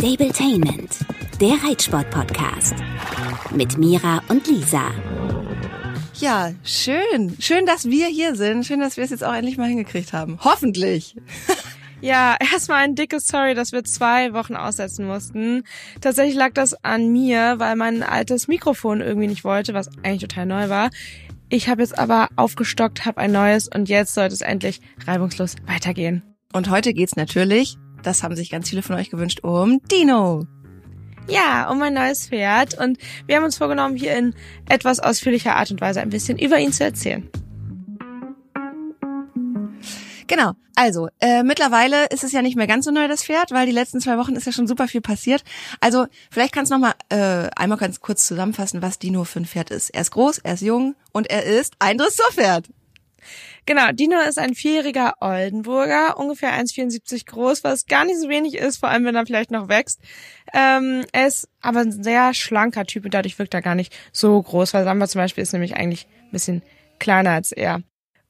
Stabletainment, der Reitsport-Podcast. Mit Mira und Lisa. Ja, schön. Schön, dass wir hier sind. Schön, dass wir es jetzt auch endlich mal hingekriegt haben. Hoffentlich. Ja, erstmal ein dickes Sorry, dass wir zwei Wochen aussetzen mussten. Tatsächlich lag das an mir, weil mein altes Mikrofon irgendwie nicht wollte, was eigentlich total neu war. Ich habe jetzt aber aufgestockt, habe ein neues und jetzt sollte es endlich reibungslos weitergehen. Und heute geht's natürlich, das haben sich ganz viele von euch gewünscht, um Dino. Ja, um ein neues Pferd und wir haben uns vorgenommen, hier in etwas ausführlicher Art und Weise ein bisschen über ihn zu erzählen. Genau. Also, äh, mittlerweile ist es ja nicht mehr ganz so neu, das Pferd, weil die letzten zwei Wochen ist ja schon super viel passiert. Also, vielleicht kannst du noch mal äh, einmal ganz kurz zusammenfassen, was Dino für ein Pferd ist. Er ist groß, er ist jung und er ist ein Dressurpferd. Genau, Dino ist ein vierjähriger Oldenburger, ungefähr 1,74 groß, was gar nicht so wenig ist, vor allem wenn er vielleicht noch wächst. Ähm, er ist aber ein sehr schlanker Typ und dadurch wirkt er gar nicht so groß, weil Samba zum Beispiel ist nämlich eigentlich ein bisschen kleiner als er.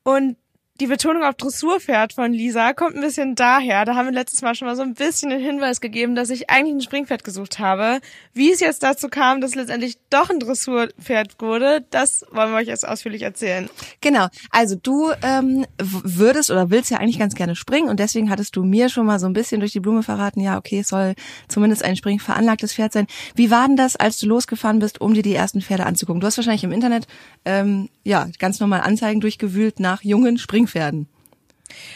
Und die Betonung auf Dressurpferd von Lisa kommt ein bisschen daher. Da haben wir letztes Mal schon mal so ein bisschen den Hinweis gegeben, dass ich eigentlich ein Springpferd gesucht habe. Wie es jetzt dazu kam, dass letztendlich doch ein Dressurpferd wurde, das wollen wir euch jetzt ausführlich erzählen. Genau. Also du ähm, würdest oder willst ja eigentlich ganz gerne springen und deswegen hattest du mir schon mal so ein bisschen durch die Blume verraten, ja, okay, es soll zumindest ein springveranlagtes Pferd sein. Wie war denn das, als du losgefahren bist, um dir die ersten Pferde anzugucken? Du hast wahrscheinlich im Internet ähm, ja ganz normal Anzeigen durchgewühlt nach jungen Springpferden werden.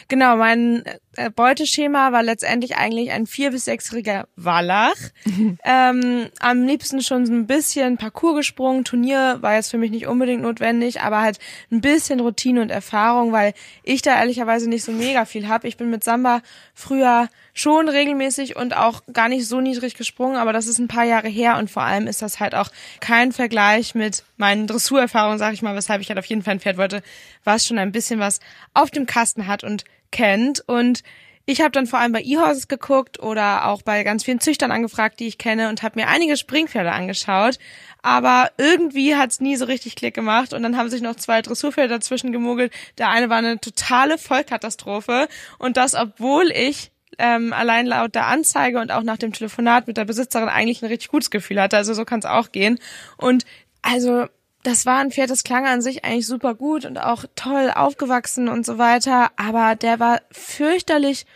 Genau, mein äh, Beuteschema war letztendlich eigentlich ein vier- bis sechsjähriger Wallach. ähm, am liebsten schon so ein bisschen Parcours gesprungen. Turnier war jetzt für mich nicht unbedingt notwendig, aber halt ein bisschen Routine und Erfahrung, weil ich da ehrlicherweise nicht so mega viel habe. Ich bin mit Samba früher schon regelmäßig und auch gar nicht so niedrig gesprungen, aber das ist ein paar Jahre her und vor allem ist das halt auch kein Vergleich mit meinen Dressurerfahrungen, sag ich mal, weshalb ich halt auf jeden Fall ein Pferd wollte, was schon ein bisschen was auf dem Kasten hat und kennt und ich habe dann vor allem bei E-Horses geguckt oder auch bei ganz vielen Züchtern angefragt, die ich kenne und habe mir einige Springpferde angeschaut. Aber irgendwie hat's nie so richtig Klick gemacht und dann haben sich noch zwei Dressurpferde dazwischen gemogelt. Der eine war eine totale Vollkatastrophe und das, obwohl ich ähm, allein laut der Anzeige und auch nach dem Telefonat mit der Besitzerin eigentlich ein richtig gutes Gefühl hatte. Also so kann es auch gehen. Und also das war ein Pferd, das klang an sich eigentlich super gut und auch toll aufgewachsen und so weiter, aber der war fürchterlich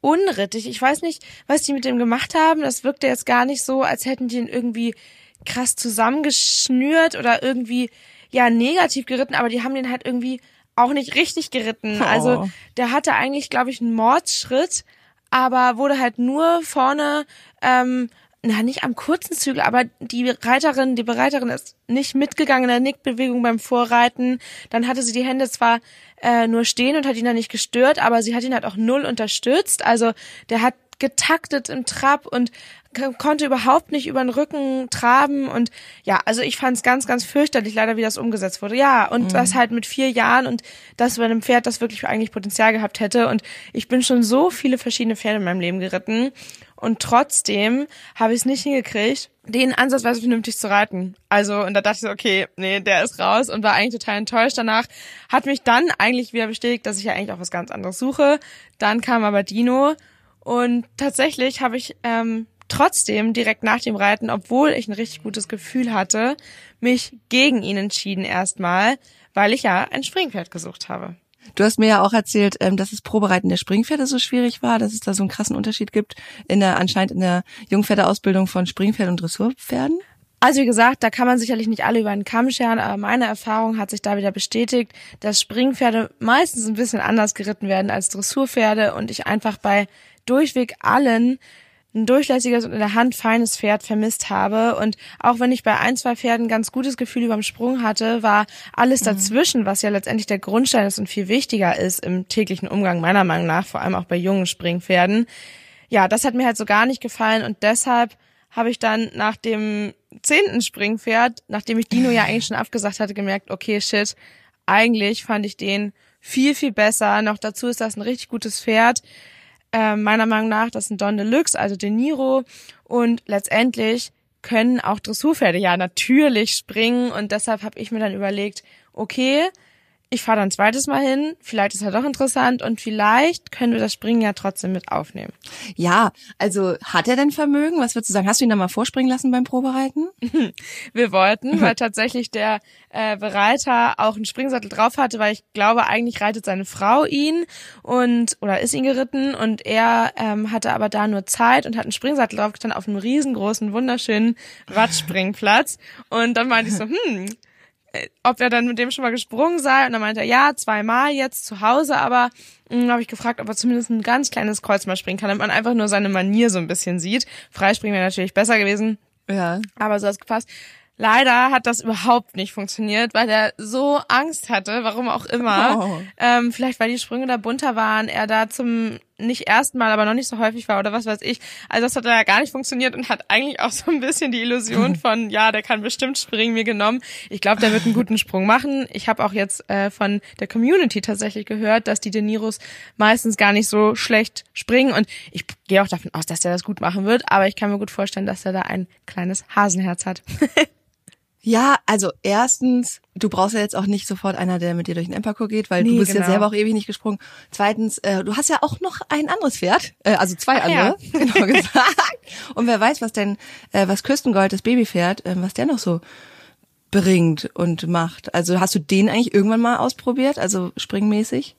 unrittig. Ich weiß nicht, was die mit dem gemacht haben. Das wirkte jetzt gar nicht so, als hätten die ihn irgendwie krass zusammengeschnürt oder irgendwie ja negativ geritten, aber die haben den halt irgendwie auch nicht richtig geritten. Also oh. Also der hatte eigentlich, glaube ich, einen Mordsschritt, aber wurde halt nur vorne ähm, na nicht am kurzen Zügel, aber die Reiterin, die Bereiterin ist nicht mitgegangen in der Nickbewegung beim Vorreiten. Dann hatte sie die Hände zwar äh, nur stehen und hat ihn dann nicht gestört, aber sie hat ihn halt auch null unterstützt. Also der hat getaktet im Trab und konnte überhaupt nicht über den Rücken traben und ja, also ich fand es ganz, ganz fürchterlich, leider wie das umgesetzt wurde. Ja, und mhm. das halt mit vier Jahren und das bei einem Pferd, das wirklich eigentlich Potenzial gehabt hätte. Und ich bin schon so viele verschiedene Pferde in meinem Leben geritten und trotzdem habe ich es nicht hingekriegt, den ansatzweise vernünftig zu reiten. Also, und da dachte ich so, okay, nee, der ist raus und war eigentlich total enttäuscht danach. Hat mich dann eigentlich wieder bestätigt, dass ich ja eigentlich auch was ganz anderes suche. Dann kam aber Dino und tatsächlich habe ich ähm, trotzdem direkt nach dem Reiten, obwohl ich ein richtig gutes Gefühl hatte, mich gegen ihn entschieden erstmal, weil ich ja ein Springpferd gesucht habe. Du hast mir ja auch erzählt, ähm, dass das Probereiten der Springpferde so schwierig war, dass es da so einen krassen Unterschied gibt in der anscheinend in der Jungpferdeausbildung von Springpferden und Dressurpferden. Also wie gesagt, da kann man sicherlich nicht alle über einen Kamm scheren, aber meine Erfahrung hat sich da wieder bestätigt, dass Springpferde meistens ein bisschen anders geritten werden als Dressurpferde und ich einfach bei durchweg allen ein durchlässiges und in der Hand feines Pferd vermisst habe. Und auch wenn ich bei ein, zwei Pferden ganz gutes Gefühl überm Sprung hatte, war alles mhm. dazwischen, was ja letztendlich der Grundstein ist und viel wichtiger ist im täglichen Umgang meiner Meinung nach, vor allem auch bei jungen Springpferden. Ja, das hat mir halt so gar nicht gefallen und deshalb habe ich dann nach dem zehnten Springpferd, nachdem ich Dino ja eigentlich schon abgesagt hatte, gemerkt, okay, shit, eigentlich fand ich den viel, viel besser. Noch dazu ist das ein richtig gutes Pferd äh, meiner Meinung nach, das ein Don Deluxe, also De Niro. Und letztendlich können auch Dressurpferde ja natürlich springen. Und deshalb habe ich mir dann überlegt, okay, ich fahre dann ein zweites Mal hin, vielleicht ist er doch interessant und vielleicht können wir das Springen ja trotzdem mit aufnehmen. Ja, also hat er denn Vermögen? Was würdest du sagen? Hast du ihn da mal vorspringen lassen beim Probereiten? Wir wollten, weil tatsächlich der äh, Bereiter auch einen Springsattel drauf hatte, weil ich glaube, eigentlich reitet seine Frau ihn und oder ist ihn geritten und er ähm, hatte aber da nur Zeit und hat einen Springsattel draufgestanden auf einem riesengroßen, wunderschönen Wattspringplatz. Und dann meinte ich so, hm, ob er dann mit dem schon mal gesprungen sei. Und dann meinte er, ja, zweimal jetzt zu Hause, aber hm, habe ich gefragt, ob er zumindest ein ganz kleines Kreuz mal springen kann, damit man einfach nur seine Manier so ein bisschen sieht. Freispringen wäre natürlich besser gewesen. Ja. Aber so hat's gepasst. Leider hat das überhaupt nicht funktioniert, weil er so Angst hatte, warum auch immer. Oh. Ähm, vielleicht weil die Sprünge da bunter waren, er da zum nicht ersten Mal, aber noch nicht so häufig war oder was weiß ich. Also das hat ja gar nicht funktioniert und hat eigentlich auch so ein bisschen die Illusion von, ja, der kann bestimmt springen, mir genommen. Ich glaube, der wird einen guten Sprung machen. Ich habe auch jetzt äh, von der Community tatsächlich gehört, dass die De Niros meistens gar nicht so schlecht springen und ich gehe auch davon aus, dass der das gut machen wird, aber ich kann mir gut vorstellen, dass er da ein kleines Hasenherz hat. Ja, also erstens, du brauchst ja jetzt auch nicht sofort einer, der mit dir durch den Emperkur geht, weil Nee, du bist genau. ja selber auch ewig nicht gesprungen. Zweitens, äh, du hast ja auch noch ein anderes Pferd, äh, also zwei Ach ja. andere, genau gesagt. Und wer weiß, was denn, äh, was Küstengold, das Babypferd, äh, was der noch so bringt und macht. Also hast du den eigentlich irgendwann mal ausprobiert, also springmäßig?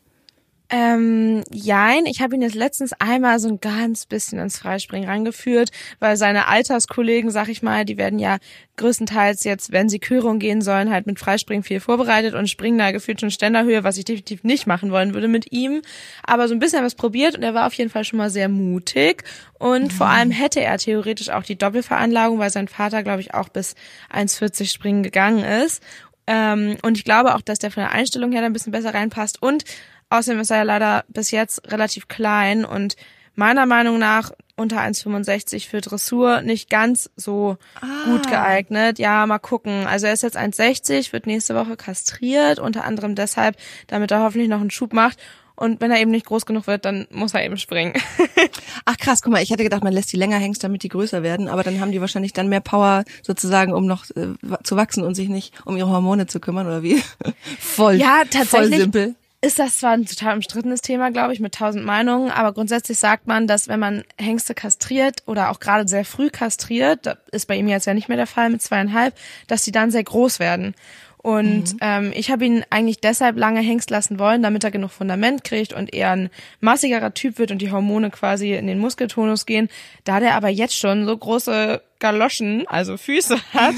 Ähm, jein, ich habe ihn jetzt letztens einmal so ein ganz bisschen ins Freispringen rangeführt, weil seine Alterskollegen, sag ich mal, die werden ja größtenteils jetzt, wenn sie Körung gehen sollen, halt mit Freispringen viel vorbereitet und springen da gefühlt schon Ständerhöhe, was ich definitiv nicht machen wollen würde mit ihm. Aber so ein bisschen was probiert und er war auf jeden Fall schon mal sehr mutig und vor allem hätte er theoretisch auch die Doppelveranlagung, weil sein Vater, glaube ich, auch bis 1,40 springen gegangen ist. Ähm, und ich glaube auch, dass der von der Einstellung her da ein bisschen besser reinpasst und Außerdem ist er ja leider bis jetzt relativ klein und meiner Meinung nach unter 1,65 für Dressur nicht ganz so gut geeignet. Ja, mal gucken. Also er ist jetzt 1,60, wird nächste Woche kastriert, unter anderem deshalb, damit er hoffentlich noch einen Schub macht. Und wenn er eben nicht groß genug wird, dann muss er eben springen. Ach krass, guck mal, ich hätte gedacht, man lässt die länger hängen, damit die größer werden, aber dann haben die wahrscheinlich dann mehr Power sozusagen, um noch äh, zu wachsen und sich nicht um ihre Hormone zu kümmern oder wie? voll, Ja, voll tatsächlich. simpel. Ist das zwar ein total umstrittenes Thema, glaube ich, mit tausend Meinungen, aber grundsätzlich sagt man, dass wenn man Hengste kastriert oder auch gerade sehr früh kastriert, das ist bei ihm jetzt ja nicht mehr der Fall mit zweieinhalb, dass die dann sehr groß werden. Und ähm, ich habe ihn eigentlich deshalb lange Hengst lassen wollen, damit er genug Fundament kriegt und eher ein massigerer Typ wird und die Hormone quasi in den Muskeltonus gehen. Da der aber jetzt schon so große Galoschen, also Füße hat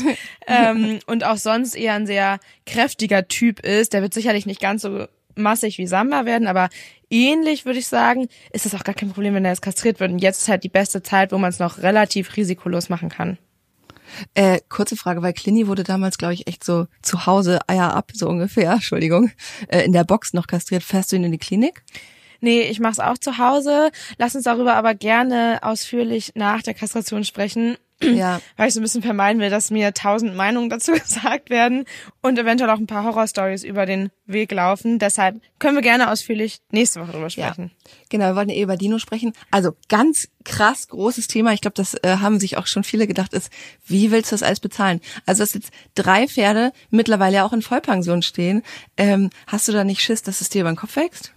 ähm, und auch sonst eher ein sehr kräftiger Typ ist, der wird sicherlich nicht ganz so massig wie Samba werden, aber ähnlich würde ich sagen, ist es auch gar kein Problem, wenn er jetzt kastriert wird. Und jetzt ist halt die beste Zeit, wo man es noch relativ risikolos machen kann. Äh, kurze Frage, weil Clini wurde damals, glaube ich, echt so zu Hause, Eier ab, so ungefähr, Entschuldigung, äh, in der Box noch kastriert. Fährst du ihn in die Klinik? Nee, ich mache es auch zu Hause. Lass uns darüber aber gerne ausführlich nach der Kastration sprechen. Ja. Weil ich so ein bisschen vermeiden will, dass mir tausend Meinungen dazu gesagt werden und eventuell auch ein paar Horrorstories über den Weg laufen. Deshalb können wir gerne ausführlich nächste Woche drüber sprechen. Genau, wir wollten eh über Dino sprechen. Also ganz krass großes Thema. Ich glaube, das äh, haben sich auch schon viele gedacht, ist, wie willst du das alles bezahlen? Also dass jetzt drei Pferde mittlerweile ja auch in Vollpension stehen. Ähm, hast du da nicht Schiss, dass es dir über den Kopf wächst?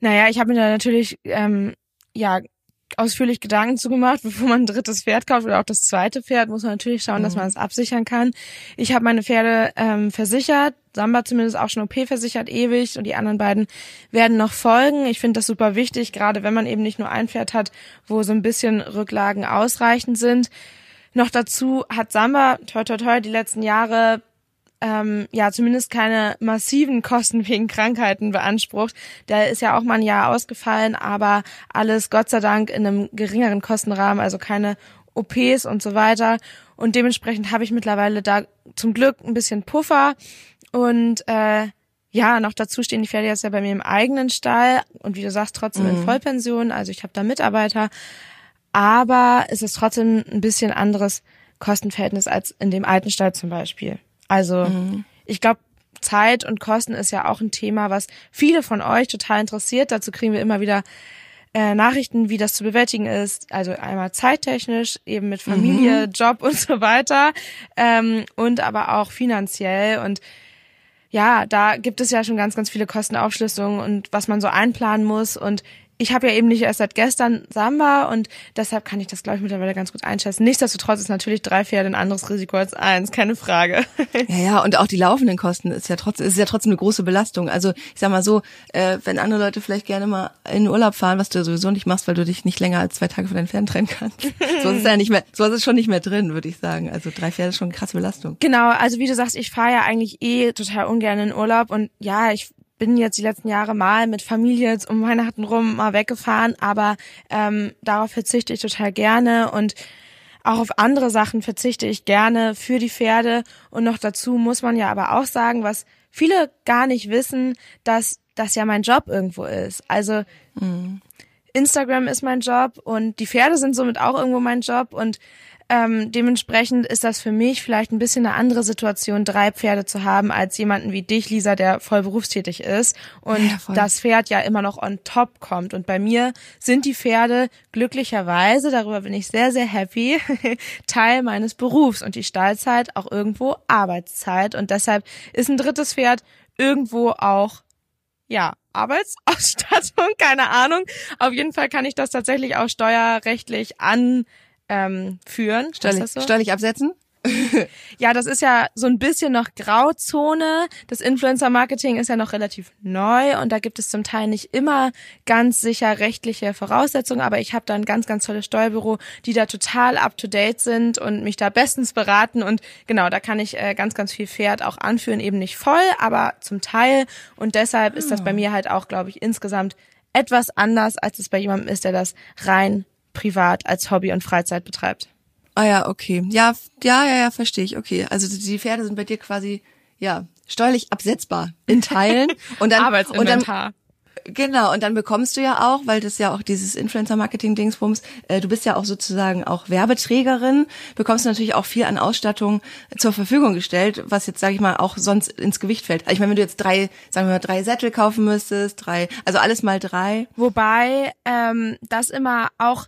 Naja, ich habe mir da natürlich ähm, ja ausführlich Gedanken zu gemacht, bevor man ein drittes Pferd kauft oder auch das zweite Pferd, muss man natürlich schauen, dass man es absichern kann. Ich habe meine Pferde ähm, versichert, Samba zumindest auch schon OP versichert ewig und die anderen beiden werden noch folgen. Ich finde das super wichtig, gerade wenn man eben nicht nur ein Pferd hat, wo so ein bisschen Rücklagen ausreichend sind. Noch dazu hat Samba, toi toi toi, die letzten Jahre ähm, ja zumindest keine massiven Kosten wegen Krankheiten beansprucht. Der ist ja auch mal ein Jahr ausgefallen, aber alles Gott sei Dank in einem geringeren Kostenrahmen, also keine OPs und so weiter. Und dementsprechend habe ich mittlerweile da zum Glück ein bisschen Puffer und äh, ja, noch dazu stehen die Pferde jetzt ja bei mir im eigenen Stall und wie du sagst, trotzdem in Vollpension. Also ich habe da Mitarbeiter, aber es ist trotzdem ein bisschen anderes Kostenverhältnis als in dem alten Stall zum Beispiel. Also ich glaube, Zeit und Kosten ist ja auch ein Thema, was viele von euch total interessiert. Dazu kriegen wir immer wieder äh, Nachrichten, wie das zu bewältigen ist. Also einmal zeittechnisch, eben mit Familie, Job und so weiter. Ähm, und aber auch finanziell. Und ja, da gibt es ja schon ganz, ganz viele Kostenaufschlüsselungen und was man so einplanen muss. Und ich habe ja eben nicht erst seit gestern Samba und deshalb kann ich das, glaube ich, mittlerweile ganz gut einschätzen. Nichtsdestotrotz ist natürlich drei Pferde ein anderes Risiko als eins, keine Frage. Ja, ja, und auch die laufenden Kosten ist ja trotzdem, ist ja trotzdem eine große Belastung. Also ich sag mal so, äh, wenn andere Leute vielleicht gerne mal in Urlaub fahren, was du sowieso nicht machst, weil du dich nicht länger als zwei Tage von deinen Pferden trennen kannst. so ist es ja nicht mehr, so ist es schon nicht mehr drin, würde ich sagen. Also drei Pferde ist schon eine krasse Belastung. Genau, also wie du sagst, ich fahre ja eigentlich eh total ungern in Urlaub und ja, ich bin jetzt die letzten Jahre mal mit Familie jetzt um Weihnachten rum mal weggefahren, aber ähm, darauf verzichte ich total gerne und auch auf andere Sachen verzichte ich gerne für die Pferde. Und noch dazu muss man ja aber auch sagen, was viele gar nicht wissen, dass das ja mein Job irgendwo ist. Also mhm. Instagram ist mein Job und die Pferde sind somit auch irgendwo mein Job und ähm, dementsprechend ist das für mich vielleicht ein bisschen eine andere Situation, drei Pferde zu haben, als jemanden wie dich, Lisa, der voll berufstätig ist und ja, das Pferd ja immer noch on top kommt. Und bei mir sind die Pferde glücklicherweise, darüber bin ich sehr, sehr happy, Teil meines Berufs und die Stallzeit auch irgendwo Arbeitszeit. Und deshalb ist ein drittes Pferd irgendwo auch ja, Arbeitsausstattung, keine Ahnung. Auf jeden Fall kann ich das tatsächlich auch steuerrechtlich an ähm, führen. Steuerlich, so? steuerlich absetzen? ja, das ist ja so ein bisschen noch Grauzone. Das Influencer-Marketing ist ja noch relativ neu und da gibt es zum Teil nicht immer ganz sicher rechtliche Voraussetzungen, aber ich habe da ein ganz, ganz tolles Steuerbüro, die da total up-to-date sind und mich da bestens beraten und genau, da kann ich äh, ganz, ganz viel Pferd auch anführen, eben nicht voll, aber zum Teil und deshalb ist das bei ah. mir halt auch, glaube ich, insgesamt etwas anders, als es bei jemandem ist, der das rein privat als Hobby und Freizeit betreibt. Ah ja, okay. Ja, ja, ja, ja, verstehe ich. Okay. Also die Pferde sind bei dir quasi ja steuerlich absetzbar in Teilen und dann Arbeitsinventar. Und dann, Genau, und dann bekommst du ja auch, weil das ja auch dieses Influencer-Marketing-Dingsbums, äh, du bist ja auch sozusagen auch Werbeträgerin, bekommst du natürlich auch viel an Ausstattung zur Verfügung gestellt, was jetzt, sage ich mal, auch sonst ins Gewicht fällt. Ich meine, wenn du jetzt drei, sagen wir mal, drei Sättel kaufen müsstest, drei, also alles mal drei. Wobei ähm, das immer auch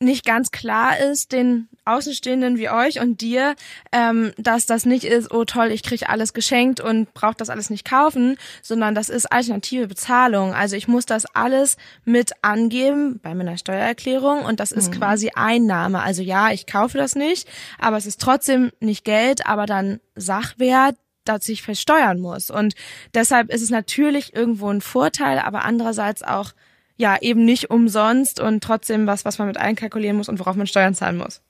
nicht ganz klar ist, den Außenstehenden wie euch und dir, ähm, dass das nicht ist, oh toll, ich kriege alles geschenkt und brauche das alles nicht kaufen, sondern das ist alternative Bezahlung. Also ich muss das alles mit angeben bei meiner Steuererklärung und das ist mhm. quasi Einnahme. Also ja, ich kaufe das nicht, aber es ist trotzdem nicht Geld, aber dann Sachwert, das ich versteuern muss. Und deshalb ist es natürlich irgendwo ein Vorteil, aber andererseits auch ja eben nicht umsonst und trotzdem was, was man mit einkalkulieren muss und worauf man Steuern zahlen muss.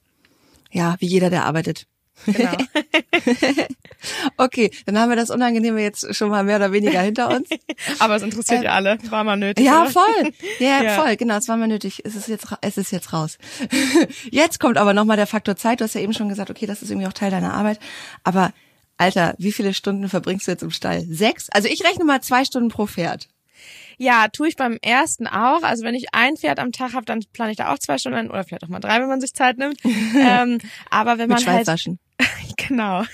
Ja, wie jeder, der arbeitet. Genau. okay, dann haben wir das Unangenehme jetzt schon mal mehr oder weniger hinter uns. Aber es interessiert ähm, ja alle. War mal nötig. Ja, oder? voll. Ja, ja, voll. Genau, es war mal nötig. Es ist jetzt, es ist jetzt raus. jetzt kommt aber nochmal der Faktor Zeit. Du hast ja eben schon gesagt, okay, das ist irgendwie auch Teil deiner Arbeit. Aber Alter, wie viele Stunden verbringst du jetzt im Stall? Sechs? Also ich rechne mal zwei Stunden pro Pferd. Ja, tue ich beim ersten auch. Also wenn ich ein Pferd am Tag habe, dann plane ich da auch zwei Stunden oder vielleicht auch mal drei, wenn man sich Zeit nimmt. ähm, aber wenn man halt genau.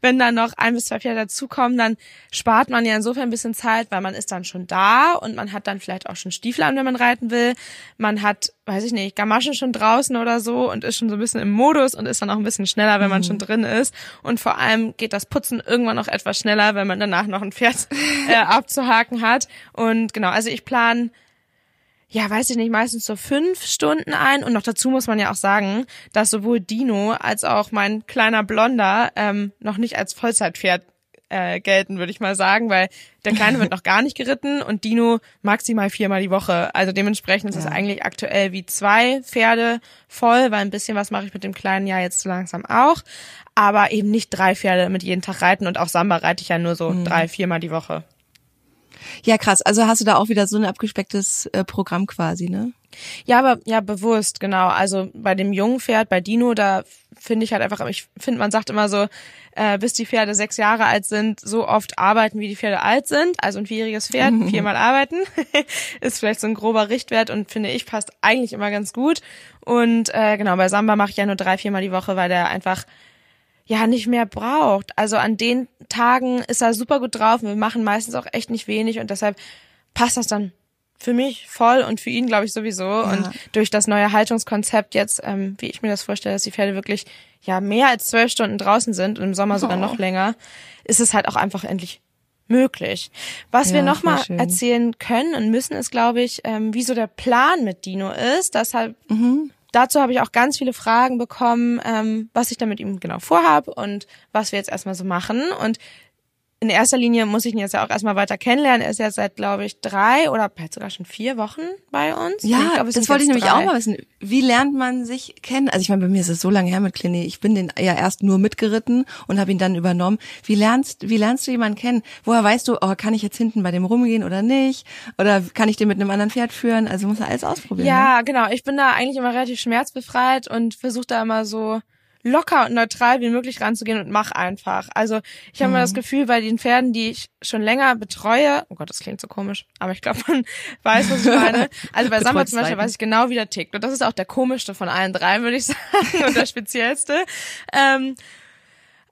Wenn dann noch ein bis zwei Pferde dazukommen, dann spart man ja insofern ein bisschen Zeit, weil man ist dann schon da und man hat dann vielleicht auch schon Stiefel an, wenn man reiten will. Man hat, weiß ich nicht, Gamaschen schon draußen oder so und ist schon so ein bisschen im Modus und ist dann auch ein bisschen schneller, wenn man mhm. schon drin ist. Und vor allem geht das Putzen irgendwann noch etwas schneller, wenn man danach noch ein Pferd äh, abzuhaken hat. Und genau, also ich plane ja, weiß ich nicht, meistens so fünf Stunden ein. Und noch dazu muss man ja auch sagen, dass sowohl Dino als auch mein kleiner Blonder ähm, noch nicht als Vollzeitpferd äh, gelten, würde ich mal sagen, weil der Kleine wird noch gar nicht geritten und Dino maximal viermal die Woche. Also dementsprechend ist es eigentlich aktuell wie zwei Pferde voll, weil ein bisschen was mache ich mit dem Kleinen ja jetzt so langsam auch. Aber eben nicht drei Pferde mit jeden Tag reiten und auch Samba reite ich ja nur so mhm. drei, viermal die Woche. Ja, krass. Also hast du da auch wieder so ein abgespecktes äh, Programm quasi, ne? Ja, aber ja, bewusst, genau. Also bei dem jungen Pferd, bei Dino, da finde ich halt einfach, ich finde, man sagt immer so, äh, bis die Pferde sechs Jahre alt sind, so oft arbeiten, wie die Pferde alt sind. Also ein vierjähriges Pferd, viermal arbeiten, ist vielleicht so ein grober Richtwert und finde ich, passt eigentlich immer ganz gut. Und äh, genau, bei Samba mache ich ja nur drei, viermal die Woche, weil der einfach ja nicht mehr braucht. Also an den Tagen ist er super gut drauf. Wir machen meistens auch echt nicht wenig und deshalb passt das dann für mich voll und für ihn glaube ich sowieso. Ja. Und durch das neue Haltungskonzept jetzt, ähm, wie ich mir das vorstelle, dass die Pferde wirklich ja mehr als zwölf Stunden draußen sind und im Sommer sogar oh. noch länger, ist es halt auch einfach endlich möglich. Was Ja, wir noch voll mal schön. erzählen können und müssen, ist, glaube ich, ähm, wie so der Plan mit Dino ist. Deshalb Mhm. Dazu habe ich auch ganz viele Fragen bekommen, ähm, was ich da mit ihm genau vorhabe und was wir jetzt erstmal so machen. Und in erster Linie muss ich ihn jetzt ja auch erstmal weiter kennenlernen. Er ist ja seit, glaube ich, drei oder vielleicht sogar schon vier Wochen bei uns. Ja, ich es das wollte ich nämlich drei. auch mal wissen. Wie lernt man sich kennen? Also ich meine, bei mir ist es so lange her mit Clini. Ich bin den ja erst nur mitgeritten und habe ihn dann übernommen. Wie lernst, wie lernst du jemanden kennen? Woher weißt du, oh, kann ich jetzt hinten bei dem rumgehen oder nicht? Oder kann ich den mit einem anderen Pferd führen? Also muss er alles ausprobieren. ne? Ja, genau. Ich bin da eigentlich immer relativ schmerzbefreit und versuche da immer so locker und neutral wie möglich ranzugehen und mach einfach. Also ich habe immer Mhm. das Gefühl, bei den Pferden, die ich schon länger betreue, oh Gott, das klingt so komisch, aber ich glaube, man weiß, was ich meine. Also bei Samba zum Beispiel weiß ich genau, wie der tickt. Und das ist auch der komischste von allen drei, würde ich sagen, und der speziellste. Ähm,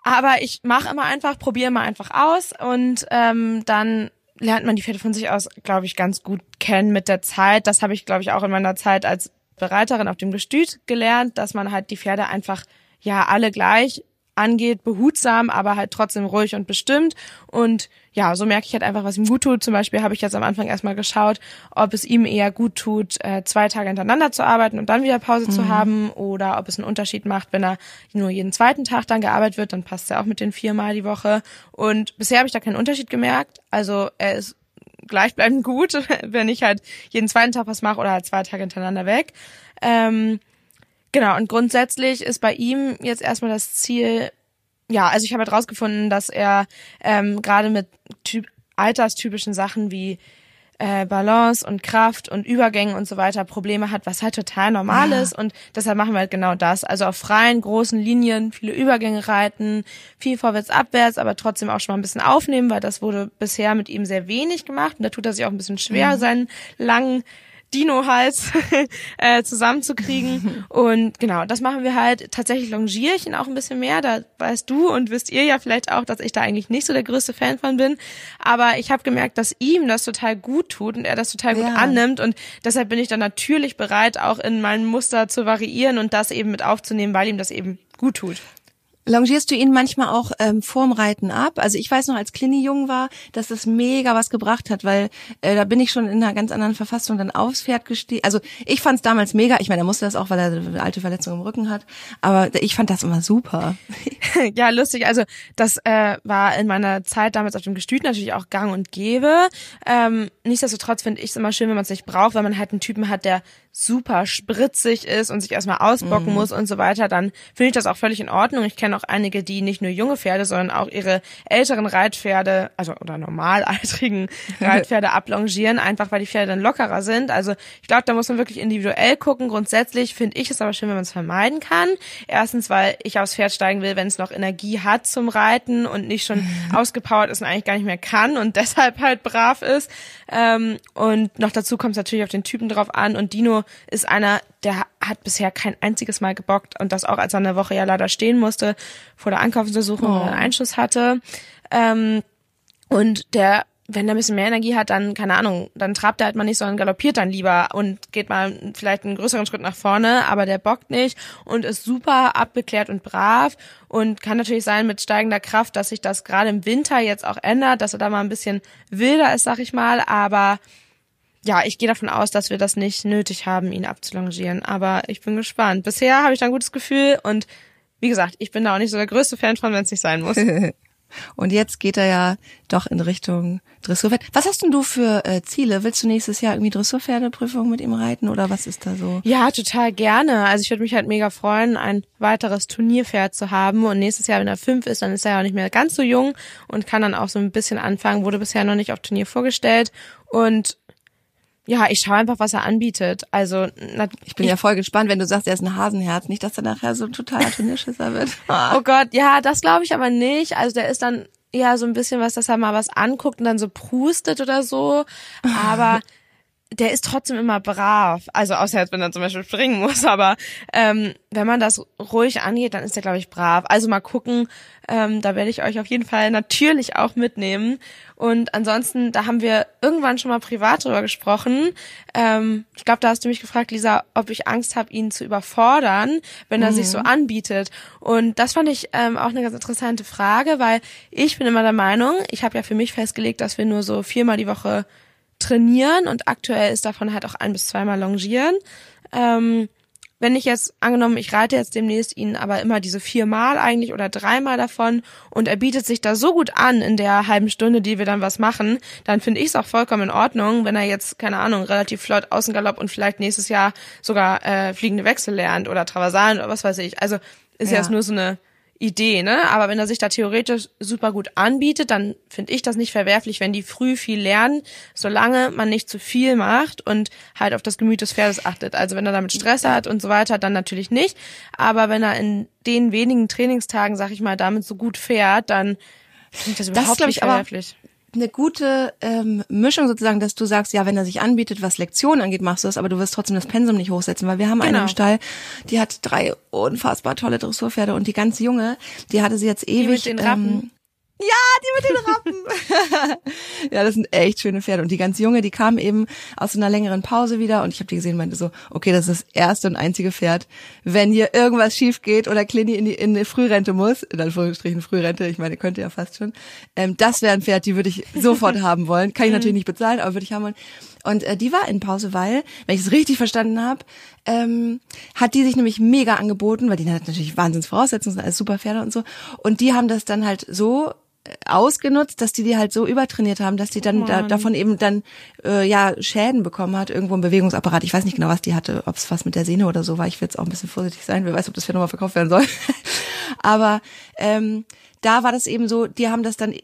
aber ich mache immer einfach, probiere immer einfach aus und ähm, dann lernt man die Pferde von sich aus, glaube ich, ganz gut kennen mit der Zeit. Das habe ich, glaube ich, auch in meiner Zeit als Bereiterin auf dem Gestüt gelernt, dass man halt die Pferde einfach ja alle gleich angeht, behutsam, aber halt trotzdem ruhig und bestimmt. Und ja, so merke ich halt einfach, was ihm gut tut. Zum Beispiel habe ich jetzt am Anfang erstmal geschaut, ob es ihm eher gut tut, äh, zwei Tage hintereinander zu arbeiten und dann wieder Pause zu haben oder ob es einen Unterschied macht, wenn er nur jeden zweiten Tag dann gearbeitet wird, dann passt er auch mit den viermal die Woche. Und bisher habe ich da keinen Unterschied gemerkt. Also er ist gleichbleibend gut, wenn ich halt jeden zweiten Tag was mache oder halt zwei Tage hintereinander weg. Ähm, genau, und grundsätzlich ist bei ihm jetzt erstmal das Ziel, ja, also ich habe halt rausgefunden, dass er ähm, gerade mit typ alterstypischen Sachen wie äh, Balance und Kraft und Übergängen und so weiter Probleme hat, was halt total normal ist. Und deshalb machen wir halt genau das. Also auf freien, großen Linien viele Übergänge reiten, viel vorwärts, abwärts, aber trotzdem auch schon mal ein bisschen aufnehmen, weil das wurde bisher mit ihm sehr wenig gemacht. Und da tut er sich auch ein bisschen schwer, seinen langen Dino-Hals äh, zusammenzukriegen. Und genau, das machen wir halt. Tatsächlich longiere ich ihn auch ein bisschen mehr. Da weißt du und wisst ihr ja vielleicht auch, dass ich da eigentlich nicht so der größte Fan von bin. Aber ich habe gemerkt, dass ihm das total gut tut und er das total gut Ja. annimmt. Und deshalb bin ich dann natürlich bereit, auch in meinem Muster zu variieren und das eben mit aufzunehmen, weil ihm das eben gut tut. Longierst du ihn manchmal auch ähm, vorm Reiten ab? Also ich weiß noch, als Clini jung war, dass das mega was gebracht hat, weil äh, da bin ich schon in einer ganz anderen Verfassung dann aufs Pferd gestiegen. Also ich fand es damals mega. Ich meine, er musste das auch, weil er eine alte Verletzung im Rücken hat. Aber ich fand das immer super. ja, lustig. Also das äh, war in meiner Zeit damals auf dem Gestüt natürlich auch gang und gäbe. Ähm, nichtsdestotrotz finde ich es immer schön, wenn man es nicht braucht, weil man halt einen Typen hat, der super spritzig ist und sich erstmal ausbocken muss und so weiter, dann finde ich das auch völlig in Ordnung. Ich kenne auch einige, die nicht nur junge Pferde, sondern auch ihre älteren Reitpferde, also oder normalaltrigen Reitpferde ablongieren, einfach weil die Pferde dann lockerer sind. Also ich glaube, da muss man wirklich individuell gucken. Grundsätzlich finde ich es aber schön, wenn man es vermeiden kann. Erstens, weil ich aufs Pferd steigen will, wenn es noch Energie hat zum Reiten und nicht schon ausgepowert ist und eigentlich gar nicht mehr kann und deshalb halt brav ist. Ähm, und noch dazu kommt es natürlich auf den Typen drauf an. Und Dino ist einer, der hat bisher kein einziges Mal gebockt und das auch, als er eine Woche ja leider stehen musste vor der Ankaufsuntersuchung, weil er einen Einschuss hatte. Ähm, und der, wenn er ein bisschen mehr Energie hat, dann, keine Ahnung, dann trabt er halt mal nicht, sondern galoppiert dann lieber und geht mal vielleicht einen größeren Schritt nach vorne, aber der bockt nicht und ist super abgeklärt und brav und kann natürlich sein mit steigender Kraft, dass sich das gerade im Winter jetzt auch ändert, dass er da mal ein bisschen wilder ist, sag ich mal, aber ja, ich gehe davon aus, dass wir das nicht nötig haben, ihn abzulongieren, aber ich bin gespannt. Bisher habe ich da ein gutes Gefühl und wie gesagt, ich bin da auch nicht so der größte Fan von, wenn es nicht sein muss. Und jetzt geht er ja doch in Richtung Dressurpferd. Was hast denn du für äh, Ziele? Willst du nächstes Jahr irgendwie Dressurpferdeprüfung mit ihm reiten oder was ist da so? Ja, total gerne. Also ich würde mich halt mega freuen, ein weiteres Turnierpferd zu haben. Und nächstes Jahr, wenn er fünf ist, dann ist er ja auch nicht mehr ganz so jung und kann dann auch so ein bisschen anfangen. Wurde bisher noch nicht auf Turnier vorgestellt. Und ja, ich schaue einfach, was er anbietet. Also na, Ich bin ja voll gespannt, wenn du sagst, er ist ein Hasenherz, nicht, dass er nachher so ein totaler Turnierschisser wird. Oh Gott, ja, das glaube ich aber nicht. Also der ist dann eher so ein bisschen was, dass er mal was anguckt und dann so prustet oder so. Aber der ist trotzdem immer brav. Also außer jetzt, wenn er zum Beispiel springen muss, aber ähm, wenn man das ruhig angeht, dann ist er, glaube ich, brav. Also mal gucken, ähm, da werde ich euch auf jeden Fall natürlich auch mitnehmen. Und ansonsten, da haben wir irgendwann schon mal privat drüber gesprochen. Ähm, ich glaube, da hast du mich gefragt, Lisa, ob ich Angst habe, ihn zu überfordern, wenn er mhm. sich so anbietet. Und das fand ich ähm, auch eine ganz interessante Frage, weil ich bin immer der Meinung, ich habe ja für mich festgelegt, dass wir nur so viermal die Woche trainieren und aktuell ist davon halt auch ein bis zweimal Longieren. Ähm, wenn ich jetzt, angenommen, ich reite jetzt demnächst ihn aber immer diese viermal eigentlich oder dreimal davon und er bietet sich da so gut an in der halben Stunde, die wir dann was machen, dann finde ich es auch vollkommen in Ordnung, wenn er jetzt, keine Ahnung, relativ flott Außengalopp und vielleicht nächstes Jahr sogar äh, fliegende Wechsel lernt oder Traversalen oder was weiß ich. Also ist ja. jetzt nur so eine Idee, ne? Aber wenn er sich da theoretisch super gut anbietet, dann finde ich das nicht verwerflich, wenn die früh viel lernen, solange man nicht zu viel macht und halt auf das Gemüt des Pferdes achtet. Also wenn er damit Stress hat und so weiter, dann natürlich nicht. Aber wenn er in den wenigen Trainingstagen, sag ich mal, damit so gut fährt, dann finde ich das überhaupt das nicht verwerflich eine gute ähm, Mischung sozusagen, dass du sagst, ja, wenn er sich anbietet, was Lektionen angeht, machst du das, aber du wirst trotzdem das Pensum nicht hochsetzen, weil wir haben genau. eine im Stall, die hat drei unfassbar tolle Dressurpferde und die ganz junge, die hatte sie jetzt ewig. Die mit den Rappen. Ähm, ja, die mit den Rappen. ja, das sind echt schöne Pferde. Und die ganz junge, die kam eben aus einer längeren Pause wieder und ich habe die gesehen und meinte so, okay, das ist das erste und einzige Pferd. Wenn hier irgendwas schief geht oder Clini in die, in die Frührente muss, in Anführungsstrichen Frührente, ich meine, könnte ja fast schon, ähm, das wäre ein Pferd, die würde ich sofort haben wollen. Kann ich natürlich nicht bezahlen, aber würde ich haben wollen. Und äh, die war in Pause, weil, wenn ich es richtig verstanden habe, ähm, hat die sich nämlich mega angeboten, weil die hat natürlich Wahnsinns Voraussetzungen, sind alles super Pferde und so. Und die haben das dann halt so ausgenutzt, dass die die halt so übertrainiert haben, dass die dann da, davon eben dann äh, ja Schäden bekommen hat, irgendwo im Bewegungsapparat. Ich weiß nicht genau, was die hatte, ob es was mit der Sehne oder so war. Ich will jetzt auch ein bisschen vorsichtig sein. Wer weiß, ob das für nochmal verkauft werden soll. Aber ähm, da war das eben so, die haben das dann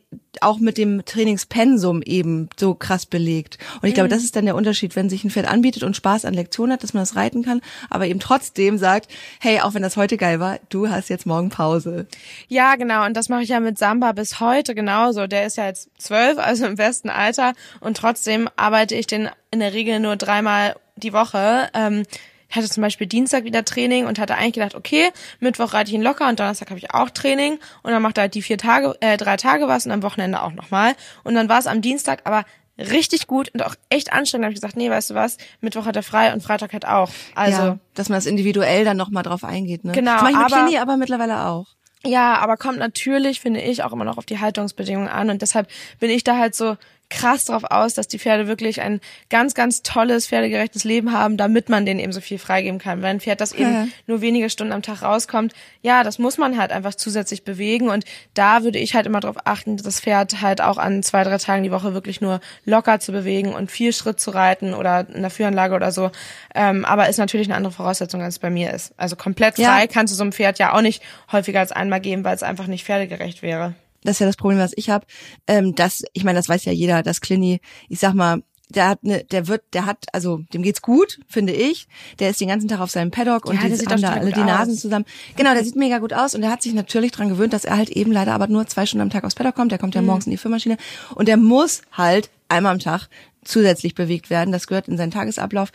auch mit dem Trainingspensum eben so krass belegt. Und ich glaube, mhm. das ist dann der Unterschied, wenn sich ein Pferd anbietet und Spaß an Lektionen hat, dass man das reiten kann, aber eben trotzdem sagt, hey, auch wenn das heute geil war, du hast jetzt morgen Pause. Ja, genau. Und das mache ich ja mit Samba bis heute genauso. Der ist ja jetzt zwölf, also im besten Alter. Und trotzdem arbeite ich den in der Regel nur dreimal die Woche. Ähm, ich hatte zum Beispiel Dienstag wieder Training und hatte eigentlich gedacht, okay, Mittwoch reite ich ihn locker und Donnerstag habe ich auch Training und dann macht er halt die vier Tage, äh, drei Tage was und am Wochenende auch nochmal. Und dann war es am Dienstag aber richtig gut und auch echt anstrengend. Da habe ich gesagt, nee, weißt du was, Mittwoch hat er frei und Freitag hat auch. Also, ja, dass man das individuell dann nochmal drauf eingeht. Ne? Genau. Das mache ich mit aber, Kini aber mittlerweile auch. Ja, aber kommt natürlich, finde ich, auch immer noch auf die Haltungsbedingungen an und deshalb bin ich da halt so krass drauf aus, dass die Pferde wirklich ein ganz, ganz tolles, pferdegerechtes Leben haben, damit man denen eben so viel freigeben kann. Wenn ein Pferd, das eben ja. nur wenige Stunden am Tag rauskommt, ja, das muss man halt einfach zusätzlich bewegen und da würde ich halt immer darauf achten, das Pferd halt auch an zwei, drei Tagen die Woche wirklich nur locker zu bewegen und viel Schritt zu reiten oder in der Führanlage oder so. Ähm, aber ist natürlich eine andere Voraussetzung, als es bei mir ist. Also komplett frei ja. kannst du so einem Pferd ja auch nicht häufiger als einmal geben, weil es einfach nicht pferdegerecht wäre das ist ja das Problem, was ich habe, ähm, dass, ich meine, das weiß ja jeder, dass Clini, ich sag mal, der hat ne, der wird, der hat, also dem geht's gut, finde ich. Der ist den ganzen Tag auf seinem Paddock und ja, die haben da alle die Nasen aus. zusammen. Genau, der sieht mega gut aus und der hat sich natürlich dran gewöhnt, dass er halt eben leider aber nur zwei Stunden am Tag aufs Paddock kommt. Der kommt ja mhm. morgens in die Firmaschine und der muss halt einmal am Tag zusätzlich bewegt werden. Das gehört in seinen Tagesablauf.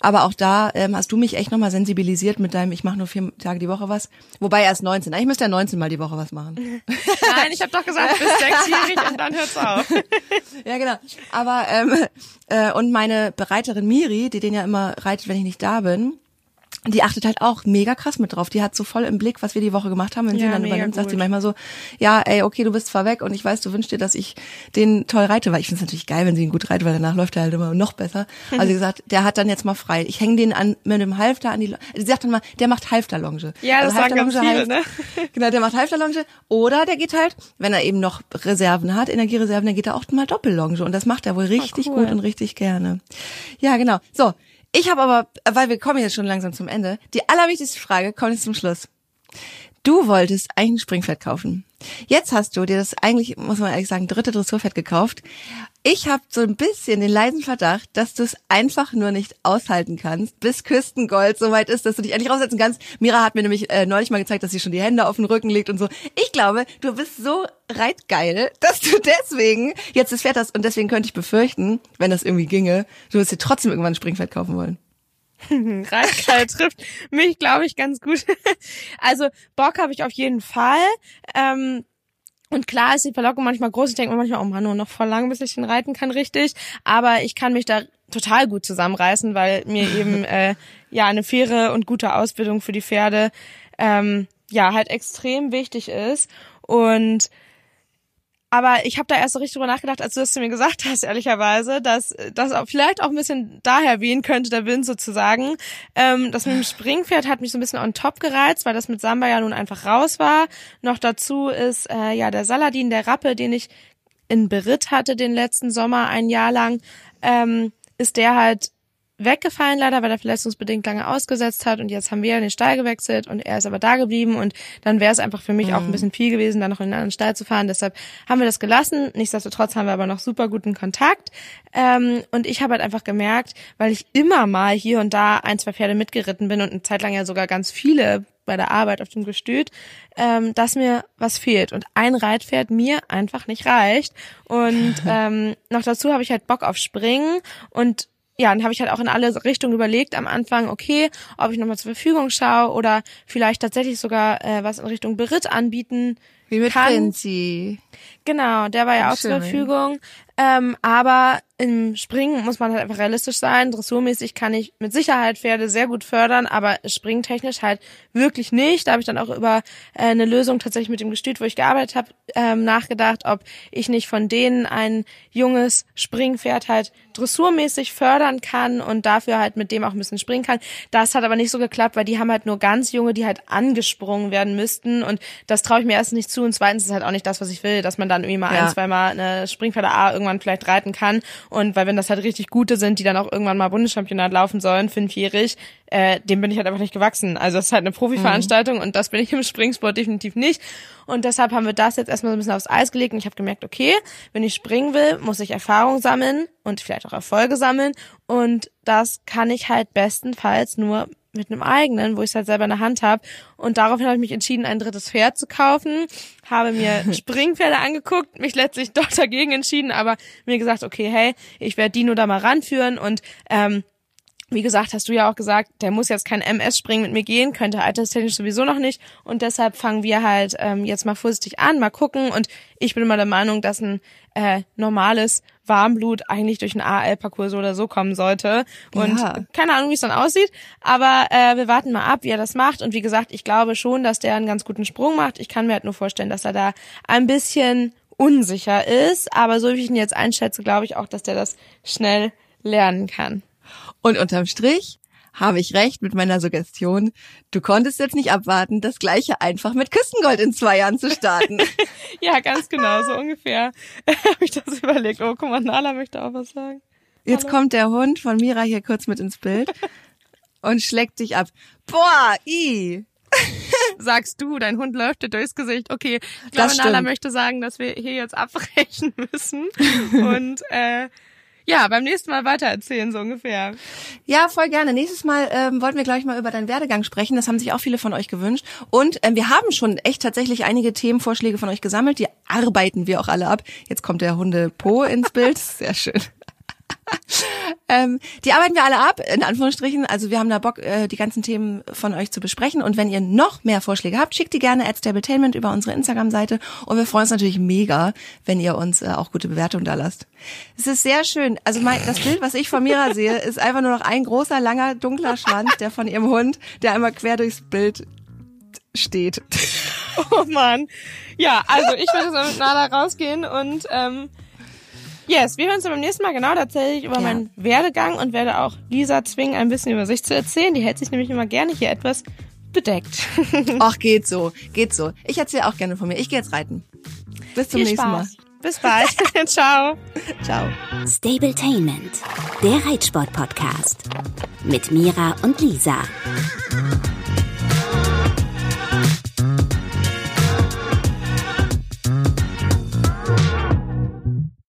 Aber auch da ähm, hast du mich echt nochmal sensibilisiert mit deinem, ich mache nur vier Tage die Woche was. Wobei erst 19. Ich müsste ja 19 mal die Woche was machen. Nein, ich habe doch gesagt, bis sechsjährig und dann hört's auf. ja, genau. Aber ähm, äh, und meine Bereiterin Miri, die den ja immer reitet, wenn ich nicht da bin, die achtet halt auch mega krass mit drauf. Die hat so voll im Blick, was wir die Woche gemacht haben. Wenn ja, sie dann übernimmt, sagt sie manchmal so, ja, ey, okay, du bist zwar weg und ich weiß, du wünschst dir, dass ich den toll reite, weil ich finde es natürlich geil, wenn sie ihn gut reitet, weil danach läuft er halt immer noch besser. Also sie gesagt, der hat dann jetzt mal frei. Ich hänge den an mit dem Halfter an die, sie sagt dann mal, der macht Halfterlonge. Ja, das also sagen ganz viele, ne? Genau, der macht Halfterlonge. Oder der geht halt, wenn er eben noch Reserven hat, Energiereserven, dann geht er auch mal Doppellonge. Und das macht er wohl richtig oh, cool. gut und richtig gerne. Ja, genau. So, ich habe aber, weil wir kommen jetzt schon langsam zum Ende, die allerwichtigste Frage kommt jetzt zum Schluss. Du wolltest eigentlich ein Springpferd kaufen. Jetzt hast du dir das eigentlich, muss man ehrlich sagen, dritte Dressurpferd gekauft. Ich habe so ein bisschen den leisen Verdacht, dass du es einfach nur nicht aushalten kannst, bis Küstengold so weit ist, dass du dich endlich raussetzen kannst. Mira hat mir nämlich äh, neulich mal gezeigt, dass sie schon die Hände auf den Rücken legt und so. Ich glaube, du bist so reitgeil, dass du deswegen jetzt das Pferd hast und deswegen könnte ich befürchten, wenn das irgendwie ginge, du wirst dir trotzdem irgendwann ein Springpferd kaufen wollen. Reitgeil trifft mich, glaube ich, ganz gut. also Bock habe ich auf jeden Fall. Ähm, und klar ist die Verlockung manchmal groß. Ich denke mir manchmal, oh Mann, nur noch voll lang, bis ich den reiten kann, richtig. Aber ich kann mich da total gut zusammenreißen, weil mir eben äh, ja eine faire und gute Ausbildung für die Pferde ähm, ja halt extrem wichtig ist. Und aber ich habe da erst so richtig drüber nachgedacht, als du das zu mir gesagt hast, ehrlicherweise, dass das vielleicht auch ein bisschen daher wehen könnte, der Wind sozusagen. Ähm, das mit dem Springpferd hat mich so ein bisschen on top gereizt, weil das mit Samba ja nun einfach raus war. Noch dazu ist äh, ja der Saladin, der Rappe, den ich in Beritt hatte den letzten Sommer ein Jahr lang, ähm, ist der halt weggefallen leider, weil er verletzungsbedingt lange ausgesetzt hat und jetzt haben wir den Stall gewechselt und er ist aber da geblieben und dann wäre es einfach für mich mhm. auch ein mhm. bisschen viel gewesen, da noch in einen anderen Stall zu fahren. Deshalb haben wir das gelassen. Nichtsdestotrotz haben wir aber noch super guten Kontakt ähm, und ich habe halt einfach gemerkt, weil ich immer mal hier und da ein, zwei Pferde mitgeritten bin und eine Zeit lang ja sogar ganz viele bei der Arbeit auf dem Gestüt, ähm, dass mir was fehlt und ein Reitpferd mir einfach nicht reicht und ähm, noch dazu habe ich halt Bock auf Springen und ja, dann habe ich halt auch in alle Richtungen überlegt am Anfang, okay, ob ich nochmal zur Verfügung schaue oder vielleicht tatsächlich sogar äh, was in Richtung Beritt anbieten Wie mit kann. Prinzi. Genau, der war ja auch zur Verfügung. Ähm, aber im Springen muss man halt einfach realistisch sein. Dressurmäßig kann ich mit Sicherheit Pferde sehr gut fördern, aber springtechnisch halt wirklich nicht. Da habe ich dann auch über äh, eine Lösung tatsächlich mit dem Gestüt, wo ich gearbeitet habe, ähm, nachgedacht, ob ich nicht von denen ein junges Springpferd halt dressurmäßig fördern kann und dafür halt mit dem auch ein bisschen springen kann. Das hat aber nicht so geklappt, weil die haben halt nur ganz junge, die halt angesprungen werden müssten und das traue ich mir erst nicht zu und zweitens ist halt auch nicht das, was ich will, dass man dann irgendwie mal ja. ein, zwei Mal eine Springpferde A irgendwann vielleicht reiten kann und weil wenn das halt richtig gute sind, die dann auch irgendwann mal Bundeschampionat laufen sollen, fünfjährig, äh, dem bin ich halt einfach nicht gewachsen. Also das ist halt eine Profiveranstaltung mhm. und das bin ich im Springsport definitiv nicht. Und deshalb haben wir das jetzt erstmal so ein bisschen aufs Eis gelegt und ich habe gemerkt, okay, wenn ich springen will, muss ich Erfahrung sammeln und vielleicht auch Erfolge sammeln. Und das kann ich halt bestenfalls nur mit einem eigenen, wo ich es halt selber in der Hand habe. Und daraufhin habe ich mich entschieden, ein drittes Pferd zu kaufen, habe mir Springpferde angeguckt, mich letztlich doch dagegen entschieden, aber mir gesagt, okay, hey, ich werde Dino da mal ranführen und ähm, wie gesagt, hast du ja auch gesagt, der muss jetzt kein MS-Springen mit mir gehen, könnte alterstechnisch sowieso noch nicht. Und deshalb fangen wir halt ähm, jetzt mal vorsichtig an, mal gucken. Und ich bin immer der Meinung, dass ein äh, normales Warmblut eigentlich durch einen AL-Parcours so oder so kommen sollte. Und ja. keine Ahnung, wie es dann aussieht. Aber äh, wir warten mal ab, wie er das macht. Und wie gesagt, ich glaube schon, dass der einen ganz guten Sprung macht. Ich kann mir halt nur vorstellen, dass er da ein bisschen unsicher ist. Aber so wie ich ihn jetzt einschätze, glaube ich auch, dass der das schnell lernen kann. Und unterm Strich habe ich recht mit meiner Suggestion. Du konntest jetzt nicht abwarten, das gleiche einfach mit Küstengold in zwei Jahren zu starten. ja, ganz genau, so ungefähr habe ich das überlegt. Oh, guck mal, Nala möchte auch was sagen. Jetzt Hallo. kommt der Hund von Mira hier kurz mit ins Bild und schlägt dich ab. Boah, i. Sagst du, dein Hund läuft dir durchs Gesicht. Okay, ich glaube, Nala möchte sagen, dass wir hier jetzt abbrechen müssen. Und äh, ja, beim nächsten Mal weitererzählen, so ungefähr. Ja, voll gerne. Nächstes Mal ähm, wollten wir gleich mal über deinen Werdegang sprechen. Das haben sich auch viele von euch gewünscht. Und ähm, wir haben schon echt tatsächlich einige Themenvorschläge von euch gesammelt. Die arbeiten wir auch alle ab. Jetzt kommt der Hunde Po ins Bild. Sehr schön. ähm, die arbeiten wir alle ab, in Anführungsstrichen. Also wir haben da Bock, äh, die ganzen Themen von euch zu besprechen. Und wenn ihr noch mehr Vorschläge habt, schickt die gerne at Stabletainment über unsere Instagram-Seite. Und wir freuen uns natürlich mega, wenn ihr uns äh, auch gute Bewertungen da lasst. Es ist sehr schön. Also mein, das Bild, was ich von Mira sehe, ist einfach nur noch ein großer, langer, dunkler Schwanz, der von ihrem Hund, der einmal quer durchs Bild steht. Oh man. Ja, also ich werde jetzt mit Nala rausgehen und ähm, Yes, wir hören uns beim nächsten Mal. Genau, da erzähle ich über ja. meinen Werdegang und werde auch Lisa zwingen, ein bisschen über sich zu erzählen. Die hält sich nämlich immer gerne hier etwas bedeckt. Ach, geht so, geht so. Ich erzähle auch gerne von mir. Ich gehe jetzt reiten. Bis zum Viel nächsten Spaß. Mal. Bis bald. Ciao. Ciao. Stabletainment, der Reitsport-Podcast. Mit Mira und Lisa.